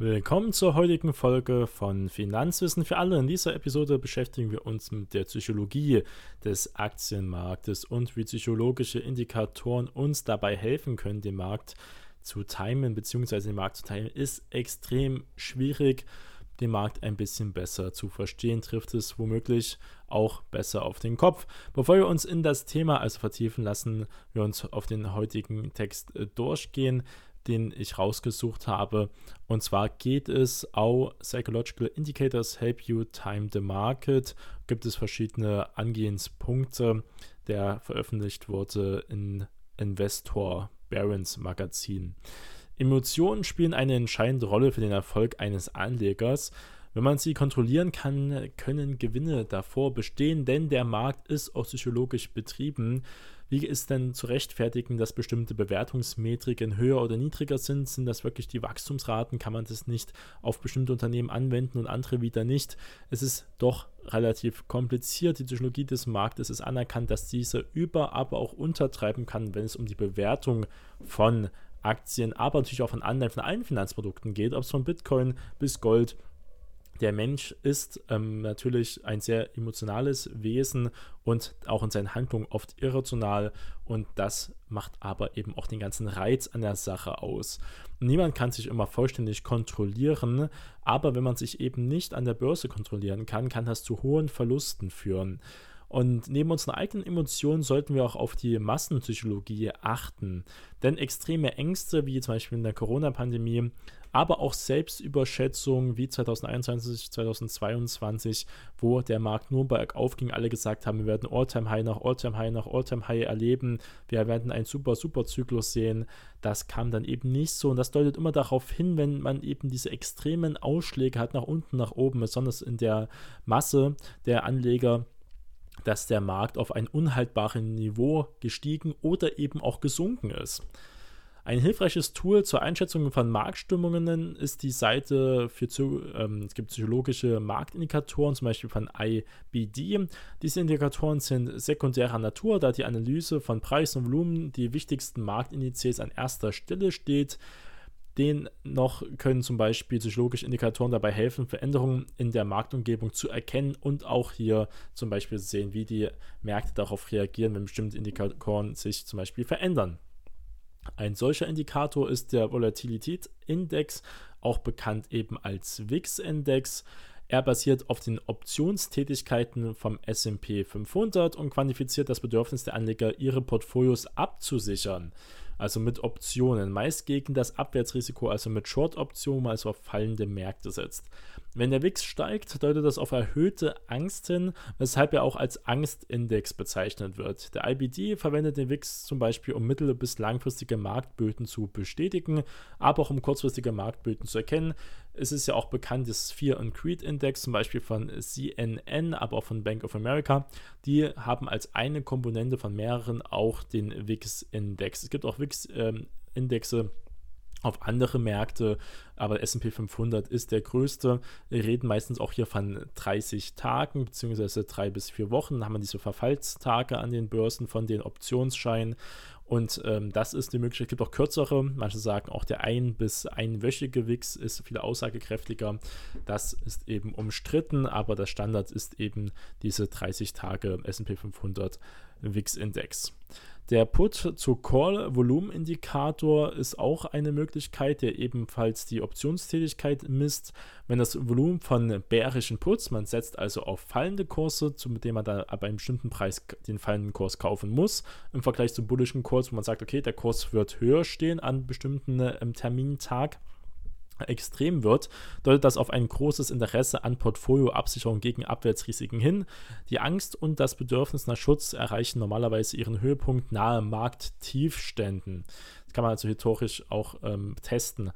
Willkommen zur heutigen Folge von Finanzwissen für alle. In dieser Episode beschäftigen wir uns mit der Psychologie des Aktienmarktes und wie psychologische Indikatoren uns dabei helfen können, den Markt zu timen bzw. den Markt zu timen, ist extrem schwierig. Den Markt ein bisschen besser zu verstehen, trifft es womöglich auch besser auf den Kopf. Bevor wir uns in das Thema also vertiefen, lassen wir uns auf den heutigen Text äh, durchgehen den ich rausgesucht habe. Und zwar geht es auch Psychological Indicators Help You Time the Market. Gibt es verschiedene Angehenspunkte, der veröffentlicht wurde in Investor Barons Magazin. Emotionen spielen eine entscheidende Rolle für den Erfolg eines Anlegers. Wenn man sie kontrollieren kann, können Gewinne davor bestehen, denn der Markt ist auch psychologisch betrieben. Wie ist denn zu rechtfertigen, dass bestimmte Bewertungsmetriken höher oder niedriger sind? Sind das wirklich die Wachstumsraten? Kann man das nicht auf bestimmte Unternehmen anwenden und andere wieder nicht? Es ist doch relativ kompliziert. Die Psychologie des Marktes ist anerkannt, dass diese über, aber auch untertreiben kann, wenn es um die Bewertung von Aktien, aber natürlich auch von anderen, von allen Finanzprodukten geht, ob es von Bitcoin bis Gold der Mensch ist ähm, natürlich ein sehr emotionales Wesen und auch in seinen Handlungen oft irrational und das macht aber eben auch den ganzen Reiz an der Sache aus. Niemand kann sich immer vollständig kontrollieren, aber wenn man sich eben nicht an der Börse kontrollieren kann, kann das zu hohen Verlusten führen. Und neben unseren eigenen Emotionen sollten wir auch auf die Massenpsychologie achten. Denn extreme Ängste, wie zum Beispiel in der Corona-Pandemie, aber auch Selbstüberschätzung wie 2021, 2022, wo der Markt nur bergauf ging, alle gesagt haben, wir werden All-Time-High nach All-Time-High nach All-Time-High erleben, wir werden einen super, super Zyklus sehen. Das kam dann eben nicht so und das deutet immer darauf hin, wenn man eben diese extremen Ausschläge hat nach unten, nach oben, besonders in der Masse der Anleger, dass der Markt auf ein unhaltbares Niveau gestiegen oder eben auch gesunken ist. Ein hilfreiches Tool zur Einschätzung von Marktstimmungen ist die Seite für ähm, es gibt psychologische Marktindikatoren, zum Beispiel von IBD. Diese Indikatoren sind sekundärer Natur, da die Analyse von Preis und Volumen die wichtigsten Marktindizes an erster Stelle steht. Den noch können zum Beispiel psychologische Indikatoren dabei helfen, Veränderungen in der Marktumgebung zu erkennen und auch hier zum Beispiel sehen, wie die Märkte darauf reagieren, wenn bestimmte Indikatoren sich zum Beispiel verändern. Ein solcher Indikator ist der Volatilitätsindex, auch bekannt eben als WIX-Index. Er basiert auf den Optionstätigkeiten vom SP 500 und quantifiziert das Bedürfnis der Anleger, ihre Portfolios abzusichern also mit Optionen, meist gegen das Abwärtsrisiko, also mit Short-Optionen, also auf fallende Märkte setzt. Wenn der WIX steigt, deutet das auf erhöhte Angst hin, weshalb er auch als Angstindex bezeichnet wird. Der IBD verwendet den WIX zum Beispiel, um mittel- bis langfristige Marktböden zu bestätigen, aber auch um kurzfristige Marktböden zu erkennen. Es ist ja auch bekannt, das Fear and Creed Index, zum Beispiel von CNN, aber auch von Bank of America, die haben als eine Komponente von mehreren auch den WIX-Index. Es gibt auch WIX-Indexe. Ähm, auf andere Märkte, aber SP 500 ist der größte. Wir reden meistens auch hier von 30 Tagen beziehungsweise drei bis vier Wochen. Da haben wir diese Verfallstage an den Börsen von den Optionsscheinen und ähm, das ist die Möglichkeit. Es gibt auch kürzere. Manche sagen auch der ein- bis einwöchige Wix ist viel aussagekräftiger. Das ist eben umstritten, aber der Standard ist eben diese 30 Tage SP 500 Wix-Index. Der Put zu Call Volumenindikator ist auch eine Möglichkeit, der ebenfalls die Optionstätigkeit misst. Wenn das Volumen von bärischen Puts, man setzt also auf fallende Kurse, zu dem man dann ab einem bestimmten Preis den fallenden Kurs kaufen muss, im Vergleich zum bullischen Kurs, wo man sagt, okay, der Kurs wird höher stehen an bestimmten äh, Termintag extrem wird, deutet das auf ein großes Interesse an Portfolioabsicherung gegen Abwärtsrisiken hin. Die Angst und das Bedürfnis nach Schutz erreichen normalerweise ihren Höhepunkt nahe Markttiefständen. Das kann man also historisch auch ähm, testen.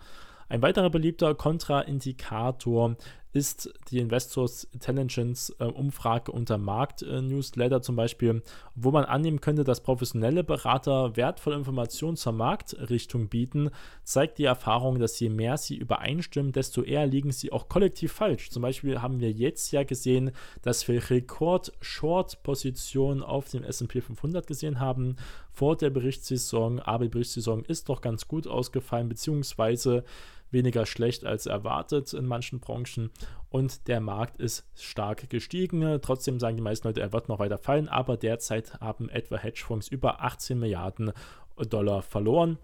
Ein weiterer beliebter Kontraindikator ist die Investors Intelligence äh, Umfrage unter Markt äh, Newsletter zum Beispiel, wo man annehmen könnte, dass professionelle Berater wertvolle Informationen zur Marktrichtung bieten, zeigt die Erfahrung, dass je mehr sie übereinstimmen, desto eher liegen sie auch kollektiv falsch. Zum Beispiel haben wir jetzt ja gesehen, dass wir Rekord-Short-Positionen auf dem S&P 500 gesehen haben vor der Berichtssaison, aber die Berichtssaison ist doch ganz gut ausgefallen, beziehungsweise weniger schlecht als erwartet in manchen Branchen und der Markt ist stark gestiegen. Trotzdem sagen die meisten Leute, er wird noch weiter fallen, aber derzeit haben etwa Hedgefonds über 18 Milliarden Dollar verloren.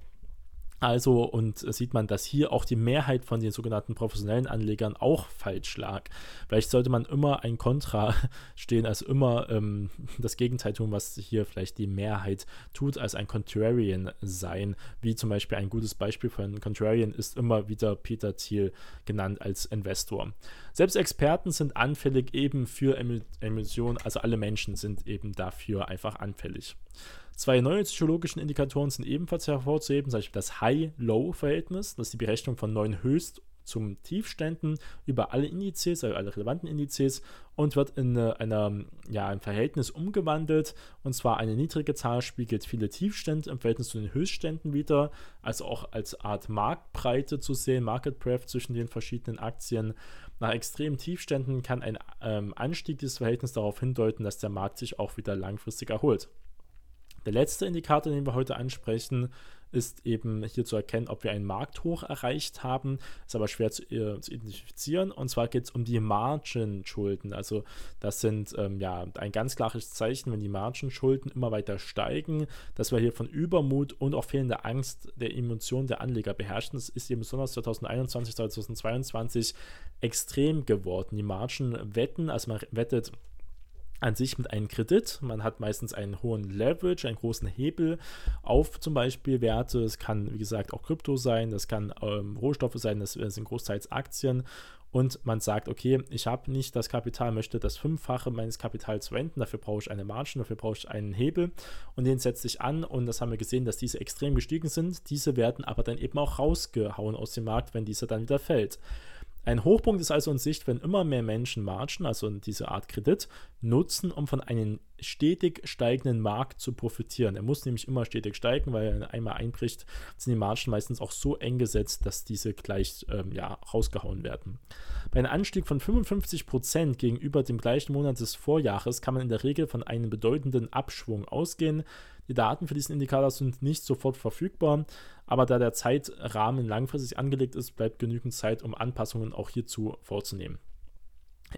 Also, und sieht man, dass hier auch die Mehrheit von den sogenannten professionellen Anlegern auch falsch lag. Vielleicht sollte man immer ein Kontra stehen, also immer ähm, das Gegenteil tun, was hier vielleicht die Mehrheit tut, als ein Contrarian sein. Wie zum Beispiel ein gutes Beispiel von Contrarian ist immer wieder Peter Thiel genannt als Investor. Selbst Experten sind anfällig eben für Emissionen, also alle Menschen sind eben dafür einfach anfällig. Zwei neue psychologische Indikatoren sind ebenfalls hervorzuheben, zum Beispiel das High-Low-Verhältnis, das ist die Berechnung von neuen Höchst- zum Tiefständen über alle Indizes, also alle relevanten Indizes und wird in einer, ja, ein Verhältnis umgewandelt. Und zwar eine niedrige Zahl spiegelt viele Tiefstände im Verhältnis zu den Höchstständen wieder, also auch als Art Marktbreite zu sehen, Market Breadth zwischen den verschiedenen Aktien. Nach extremen Tiefständen kann ein ähm, Anstieg dieses Verhältnisses darauf hindeuten, dass der Markt sich auch wieder langfristig erholt. Der letzte Indikator, den wir heute ansprechen, ist eben hier zu erkennen, ob wir einen Markthoch erreicht haben. Ist aber schwer zu, äh, zu identifizieren. Und zwar geht es um die Margin-Schulden. Also das sind ähm, ja ein ganz klares Zeichen, wenn die Margin-Schulden immer weiter steigen, dass wir hier von Übermut und auch fehlender Angst der Emotionen der Anleger beherrschen. Das ist eben besonders 2021, 2022 extrem geworden. Die Margin-Wetten, also man wettet an sich mit einem Kredit. Man hat meistens einen hohen Leverage, einen großen Hebel auf zum Beispiel Werte. Es kann, wie gesagt, auch Krypto sein, das kann ähm, Rohstoffe sein, das sind großteils Aktien. Und man sagt, okay, ich habe nicht das Kapital, möchte das Fünffache meines Kapitals wenden, dafür brauche ich eine Margin, dafür brauche ich einen Hebel und den setze ich an und das haben wir gesehen, dass diese extrem gestiegen sind. Diese werden aber dann eben auch rausgehauen aus dem Markt, wenn dieser dann wieder fällt. Ein Hochpunkt ist also in Sicht, wenn immer mehr Menschen Margen, also diese Art Kredit, nutzen, um von einem stetig steigenden Markt zu profitieren. Er muss nämlich immer stetig steigen, weil er einmal einbricht, sind die Margen meistens auch so eng gesetzt, dass diese gleich ähm, ja, rausgehauen werden. Bei einem Anstieg von 55% gegenüber dem gleichen Monat des Vorjahres kann man in der Regel von einem bedeutenden Abschwung ausgehen. Die Daten für diesen Indikator sind nicht sofort verfügbar, aber da der Zeitrahmen langfristig angelegt ist, bleibt genügend Zeit, um Anpassungen auch hierzu vorzunehmen.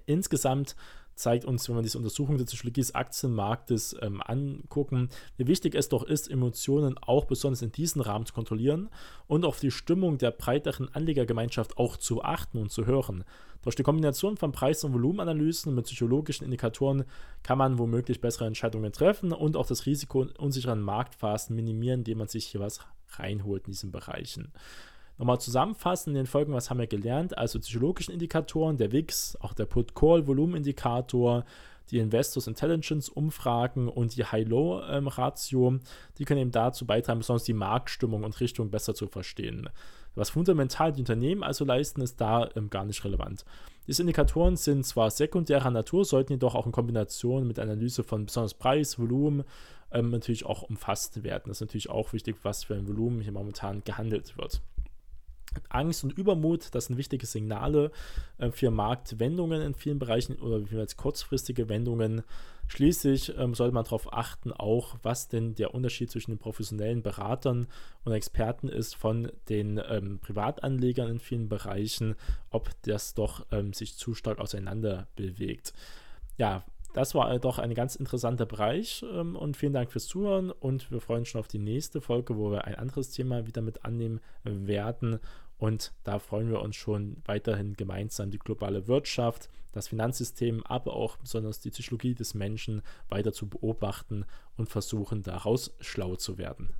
Insgesamt zeigt uns, wenn wir diese Untersuchung des Aktienmarktes ähm, angucken, wie wichtig es doch ist, Emotionen auch besonders in diesem Rahmen zu kontrollieren und auf die Stimmung der breiteren Anlegergemeinschaft auch zu achten und zu hören. Durch die Kombination von Preis- und Volumenanalysen mit psychologischen Indikatoren kann man womöglich bessere Entscheidungen treffen und auch das Risiko in unsicheren Marktphasen minimieren, indem man sich hier was reinholt in diesen Bereichen. Nochmal zusammenfassen in den Folgen, was haben wir gelernt? Also psychologischen Indikatoren, der WIX, auch der Put-Call-Volumenindikator, die Investors Intelligence Umfragen und die High-Low-Ratio, ähm, die können eben dazu beitragen, besonders die Marktstimmung und Richtung besser zu verstehen. Was fundamental die Unternehmen also leisten, ist da ähm, gar nicht relevant. Diese Indikatoren sind zwar sekundärer Natur, sollten jedoch auch in Kombination mit Analyse von besonders Preis, Volumen ähm, natürlich auch umfasst werden. Das ist natürlich auch wichtig, was für ein Volumen hier momentan gehandelt wird. Angst und Übermut, das sind wichtige Signale äh, für Marktwendungen in vielen Bereichen oder wie als kurzfristige Wendungen. Schließlich ähm, sollte man darauf achten, auch was denn der Unterschied zwischen den professionellen Beratern und Experten ist von den ähm, Privatanlegern in vielen Bereichen, ob das doch ähm, sich zu stark auseinander bewegt. Ja, das war doch ein ganz interessanter Bereich ähm, und vielen Dank fürs Zuhören und wir freuen uns schon auf die nächste Folge, wo wir ein anderes Thema wieder mit annehmen werden und da freuen wir uns schon weiterhin gemeinsam die globale Wirtschaft, das Finanzsystem, aber auch besonders die Psychologie des Menschen weiter zu beobachten und versuchen daraus schlau zu werden.